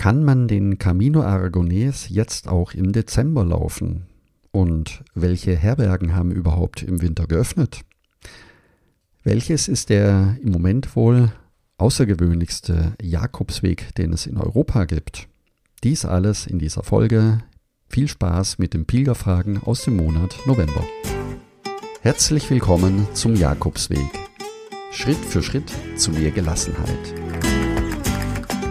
Kann man den Camino Aragonés jetzt auch im Dezember laufen? Und welche Herbergen haben überhaupt im Winter geöffnet? Welches ist der im Moment wohl außergewöhnlichste Jakobsweg, den es in Europa gibt? Dies alles in dieser Folge. Viel Spaß mit den Pilgerfragen aus dem Monat November. Herzlich willkommen zum Jakobsweg. Schritt für Schritt zu mehr Gelassenheit.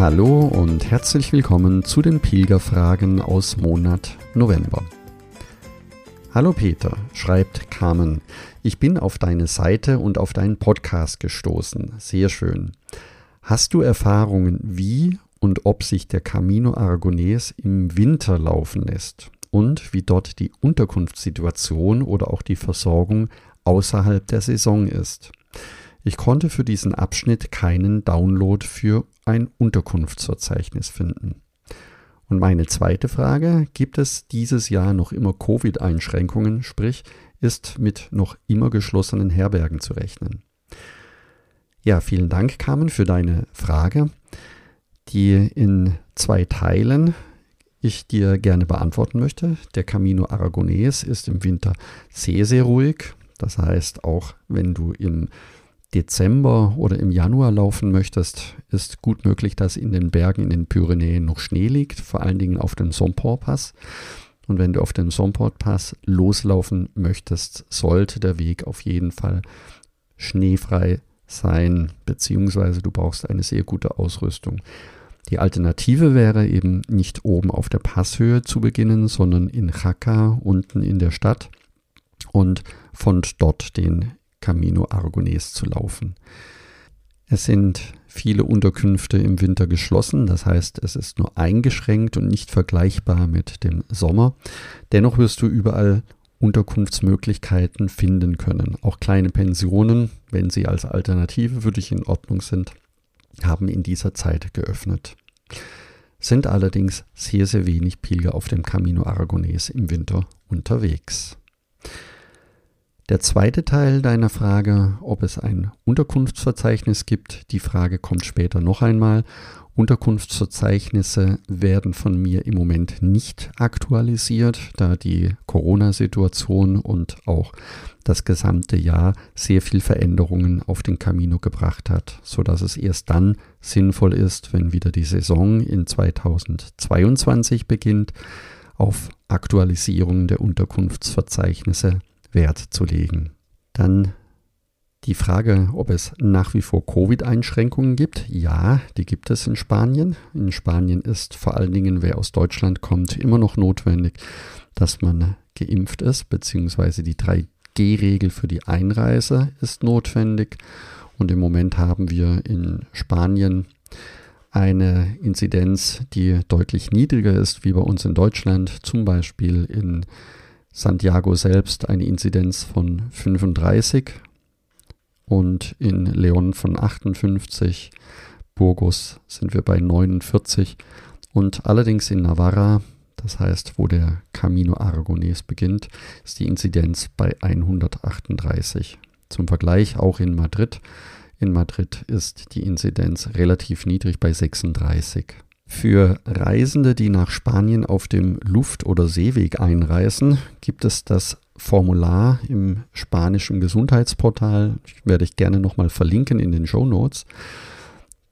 Hallo und herzlich willkommen zu den Pilgerfragen aus Monat November. Hallo Peter, schreibt Carmen. Ich bin auf deine Seite und auf deinen Podcast gestoßen. Sehr schön. Hast du Erfahrungen, wie und ob sich der Camino Aragonés im Winter laufen lässt und wie dort die Unterkunftssituation oder auch die Versorgung außerhalb der Saison ist? Ich konnte für diesen Abschnitt keinen Download für ein Unterkunftsverzeichnis finden. Und meine zweite Frage, gibt es dieses Jahr noch immer Covid-Einschränkungen, sprich ist mit noch immer geschlossenen Herbergen zu rechnen? Ja, vielen Dank, Carmen, für deine Frage, die in zwei Teilen ich dir gerne beantworten möchte. Der Camino Aragonés ist im Winter sehr, sehr ruhig. Das heißt, auch wenn du im Dezember oder im Januar laufen möchtest, ist gut möglich, dass in den Bergen in den Pyrenäen noch Schnee liegt, vor allen Dingen auf dem Somport-Pass. Und wenn du auf dem Somport-Pass loslaufen möchtest, sollte der Weg auf jeden Fall schneefrei sein, beziehungsweise du brauchst eine sehr gute Ausrüstung. Die Alternative wäre eben nicht oben auf der Passhöhe zu beginnen, sondern in Chaka unten in der Stadt und von dort den Camino Aragonés zu laufen. Es sind viele Unterkünfte im Winter geschlossen, das heißt, es ist nur eingeschränkt und nicht vergleichbar mit dem Sommer. Dennoch wirst du überall Unterkunftsmöglichkeiten finden können. Auch kleine Pensionen, wenn sie als Alternative für dich in Ordnung sind, haben in dieser Zeit geöffnet. Sind allerdings sehr, sehr wenig Pilger auf dem Camino Aragonés im Winter unterwegs. Der zweite Teil deiner Frage, ob es ein Unterkunftsverzeichnis gibt, die Frage kommt später noch einmal. Unterkunftsverzeichnisse werden von mir im Moment nicht aktualisiert, da die Corona-Situation und auch das gesamte Jahr sehr viel Veränderungen auf den Camino gebracht hat, so dass es erst dann sinnvoll ist, wenn wieder die Saison in 2022 beginnt, auf Aktualisierung der Unterkunftsverzeichnisse Wert zu legen. Dann die Frage, ob es nach wie vor Covid-Einschränkungen gibt. Ja, die gibt es in Spanien. In Spanien ist vor allen Dingen, wer aus Deutschland kommt, immer noch notwendig, dass man geimpft ist, beziehungsweise die 3G-Regel für die Einreise ist notwendig. Und im Moment haben wir in Spanien eine Inzidenz, die deutlich niedriger ist wie bei uns in Deutschland, zum Beispiel in Santiago selbst eine Inzidenz von 35 und in Leon von 58. Burgos sind wir bei 49 und allerdings in Navarra, das heißt, wo der Camino Aragonés beginnt, ist die Inzidenz bei 138. Zum Vergleich auch in Madrid. In Madrid ist die Inzidenz relativ niedrig bei 36. Für Reisende, die nach Spanien auf dem Luft- oder Seeweg einreisen, gibt es das Formular im spanischen Gesundheitsportal. Ich werde ich gerne nochmal verlinken in den Show Notes.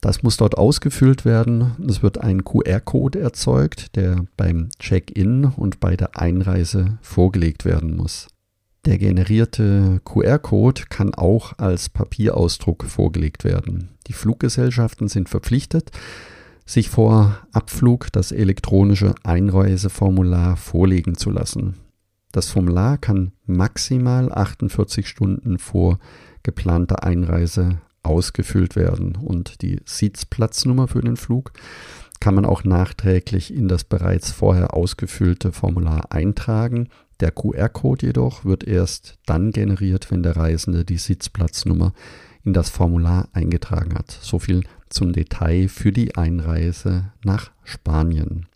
Das muss dort ausgefüllt werden. Es wird ein QR-Code erzeugt, der beim Check-in und bei der Einreise vorgelegt werden muss. Der generierte QR-Code kann auch als Papierausdruck vorgelegt werden. Die Fluggesellschaften sind verpflichtet, sich vor Abflug das elektronische Einreiseformular vorlegen zu lassen. Das Formular kann maximal 48 Stunden vor geplanter Einreise ausgefüllt werden und die Sitzplatznummer für den Flug kann man auch nachträglich in das bereits vorher ausgefüllte Formular eintragen. Der QR-Code jedoch wird erst dann generiert, wenn der Reisende die Sitzplatznummer in das Formular eingetragen hat. So viel zum Detail für die Einreise nach Spanien.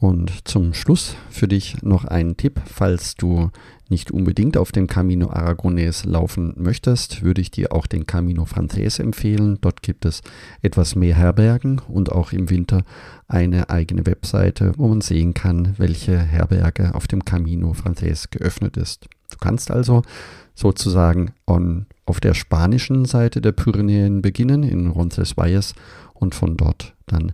Und zum Schluss für dich noch ein Tipp, falls du nicht unbedingt auf dem Camino Aragonés laufen möchtest, würde ich dir auch den Camino Frances empfehlen. Dort gibt es etwas mehr Herbergen und auch im Winter eine eigene Webseite, wo man sehen kann, welche Herberge auf dem Camino Frances geöffnet ist. Du kannst also sozusagen on, auf der spanischen Seite der Pyrenäen beginnen, in Roncesvalles, und von dort dann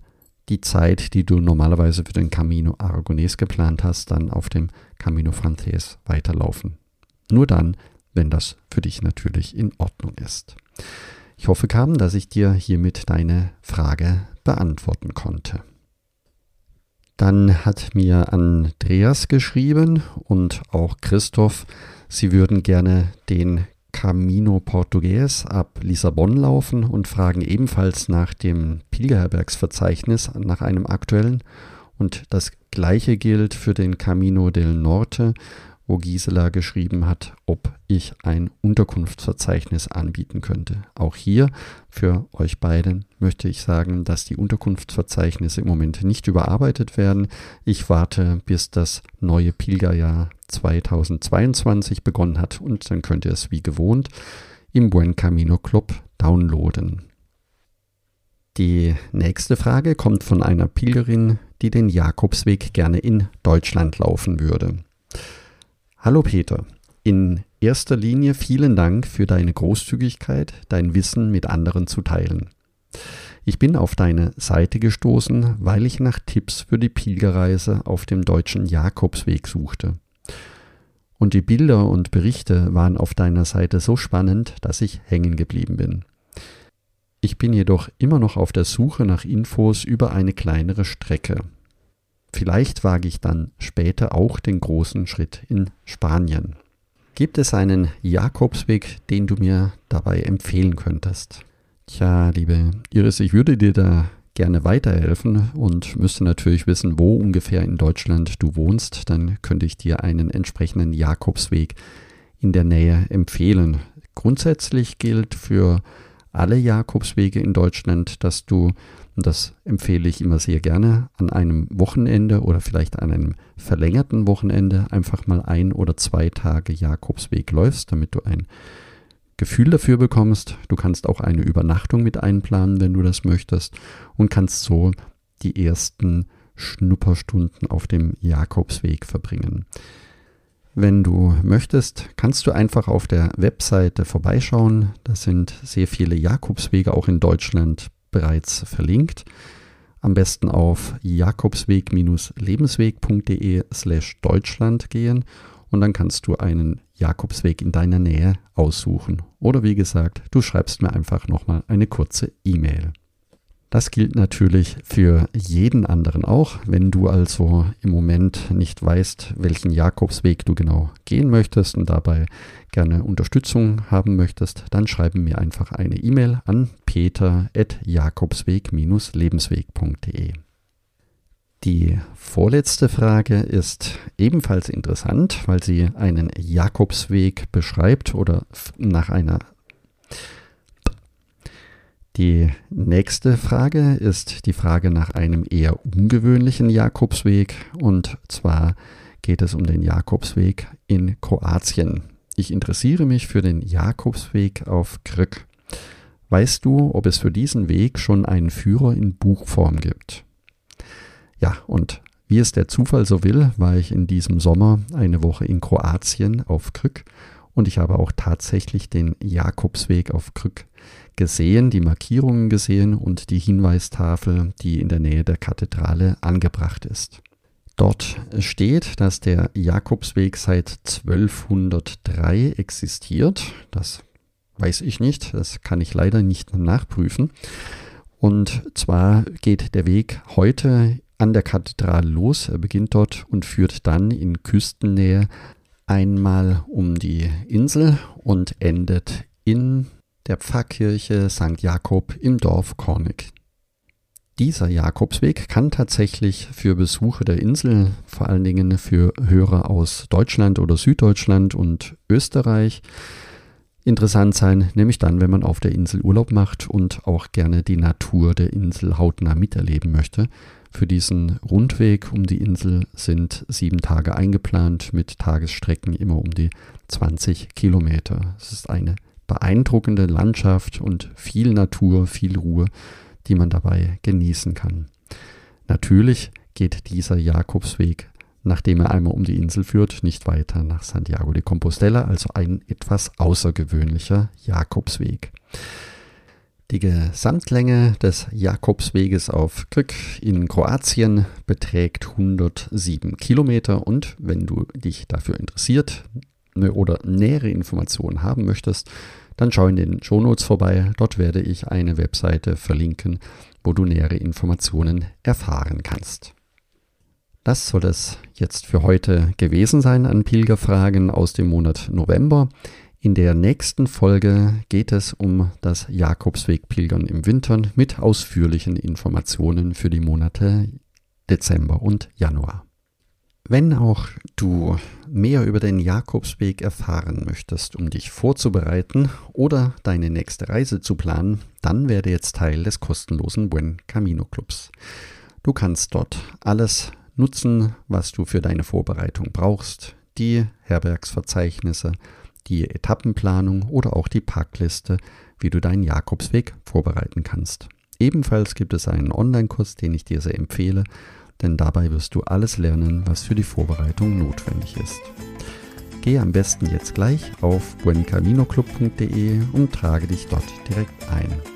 die Zeit, die du normalerweise für den Camino Aragonés geplant hast, dann auf dem Camino Frances weiterlaufen. Nur dann, wenn das für dich natürlich in Ordnung ist. Ich hoffe, Carmen, dass ich dir hiermit deine Frage beantworten konnte. Dann hat mir Andreas geschrieben und auch Christoph, sie würden gerne den Camino Portugues ab Lissabon laufen und fragen ebenfalls nach dem Pilgerherbergsverzeichnis, nach einem aktuellen. Und das gleiche gilt für den Camino del Norte, wo Gisela geschrieben hat, ob ich ein Unterkunftsverzeichnis anbieten könnte. Auch hier für euch beiden möchte ich sagen, dass die Unterkunftsverzeichnisse im Moment nicht überarbeitet werden. Ich warte, bis das neue Pilgerjahr 2022 begonnen hat und dann könnt ihr es wie gewohnt im Buen Camino Club downloaden. Die nächste Frage kommt von einer Pilgerin, die den Jakobsweg gerne in Deutschland laufen würde. Hallo Peter, in erster Linie vielen Dank für deine Großzügigkeit, dein Wissen mit anderen zu teilen. Ich bin auf deine Seite gestoßen, weil ich nach Tipps für die Pilgerreise auf dem deutschen Jakobsweg suchte. Und die Bilder und Berichte waren auf deiner Seite so spannend, dass ich hängen geblieben bin. Ich bin jedoch immer noch auf der Suche nach Infos über eine kleinere Strecke. Vielleicht wage ich dann später auch den großen Schritt in Spanien. Gibt es einen Jakobsweg, den du mir dabei empfehlen könntest? Tja, liebe Iris, ich würde dir da gerne weiterhelfen und müsste natürlich wissen, wo ungefähr in Deutschland du wohnst, dann könnte ich dir einen entsprechenden Jakobsweg in der Nähe empfehlen. Grundsätzlich gilt für alle Jakobswege in Deutschland, dass du, und das empfehle ich immer sehr gerne, an einem Wochenende oder vielleicht an einem verlängerten Wochenende einfach mal ein oder zwei Tage Jakobsweg läufst, damit du ein Gefühl dafür bekommst. Du kannst auch eine Übernachtung mit einplanen, wenn du das möchtest und kannst so die ersten Schnupperstunden auf dem Jakobsweg verbringen. Wenn du möchtest, kannst du einfach auf der Webseite vorbeischauen. Da sind sehr viele Jakobswege auch in Deutschland bereits verlinkt. Am besten auf jakobsweg-lebensweg.de slash Deutschland gehen und dann kannst du einen Jakobsweg in deiner Nähe aussuchen. Oder wie gesagt, du schreibst mir einfach nochmal eine kurze E-Mail. Das gilt natürlich für jeden anderen auch. Wenn du also im Moment nicht weißt, welchen Jakobsweg du genau gehen möchtest und dabei gerne Unterstützung haben möchtest, dann schreibe mir einfach eine E-Mail an peter.jakobsweg-lebensweg.de. Die vorletzte Frage ist ebenfalls interessant, weil sie einen Jakobsweg beschreibt oder nach einer. Die nächste Frage ist die Frage nach einem eher ungewöhnlichen Jakobsweg und zwar geht es um den Jakobsweg in Kroatien. Ich interessiere mich für den Jakobsweg auf Krück. Weißt du, ob es für diesen Weg schon einen Führer in Buchform gibt? Ja, und wie es der Zufall so will, war ich in diesem Sommer eine Woche in Kroatien auf Krück und ich habe auch tatsächlich den Jakobsweg auf Krück gesehen, die Markierungen gesehen und die Hinweistafel, die in der Nähe der Kathedrale angebracht ist. Dort steht, dass der Jakobsweg seit 1203 existiert. Das weiß ich nicht, das kann ich leider nicht nachprüfen. Und zwar geht der Weg heute an der Kathedrale los. Er beginnt dort und führt dann in Küstennähe einmal um die Insel und endet in der Pfarrkirche St. Jakob im Dorf Kornig. Dieser Jakobsweg kann tatsächlich für Besucher der Insel, vor allen Dingen für Hörer aus Deutschland oder Süddeutschland und Österreich, interessant sein, nämlich dann, wenn man auf der Insel Urlaub macht und auch gerne die Natur der Insel hautnah miterleben möchte. Für diesen Rundweg um die Insel sind sieben Tage eingeplant mit Tagesstrecken immer um die 20 Kilometer. Es ist eine beeindruckende Landschaft und viel Natur, viel Ruhe die man dabei genießen kann. Natürlich geht dieser Jakobsweg, nachdem er einmal um die Insel führt, nicht weiter nach Santiago de Compostela, also ein etwas außergewöhnlicher Jakobsweg. Die Gesamtlänge des Jakobsweges auf Krk in Kroatien beträgt 107 Kilometer und wenn du dich dafür interessiert oder nähere Informationen haben möchtest, dann schau in den Shownotes vorbei. Dort werde ich eine Webseite verlinken, wo du nähere Informationen erfahren kannst. Das soll es jetzt für heute gewesen sein an Pilgerfragen aus dem Monat November. In der nächsten Folge geht es um das Jakobsweg-Pilgern im Winter mit ausführlichen Informationen für die Monate Dezember und Januar. Wenn auch du mehr über den Jakobsweg erfahren möchtest, um dich vorzubereiten oder deine nächste Reise zu planen, dann werde jetzt Teil des kostenlosen Buen Camino Clubs. Du kannst dort alles nutzen, was du für deine Vorbereitung brauchst, die Herbergsverzeichnisse, die Etappenplanung oder auch die Packliste, wie du deinen Jakobsweg vorbereiten kannst. Ebenfalls gibt es einen Online-Kurs, den ich dir sehr empfehle, denn dabei wirst du alles lernen, was für die Vorbereitung notwendig ist. Gehe am besten jetzt gleich auf buencaminoclub.de und trage dich dort direkt ein.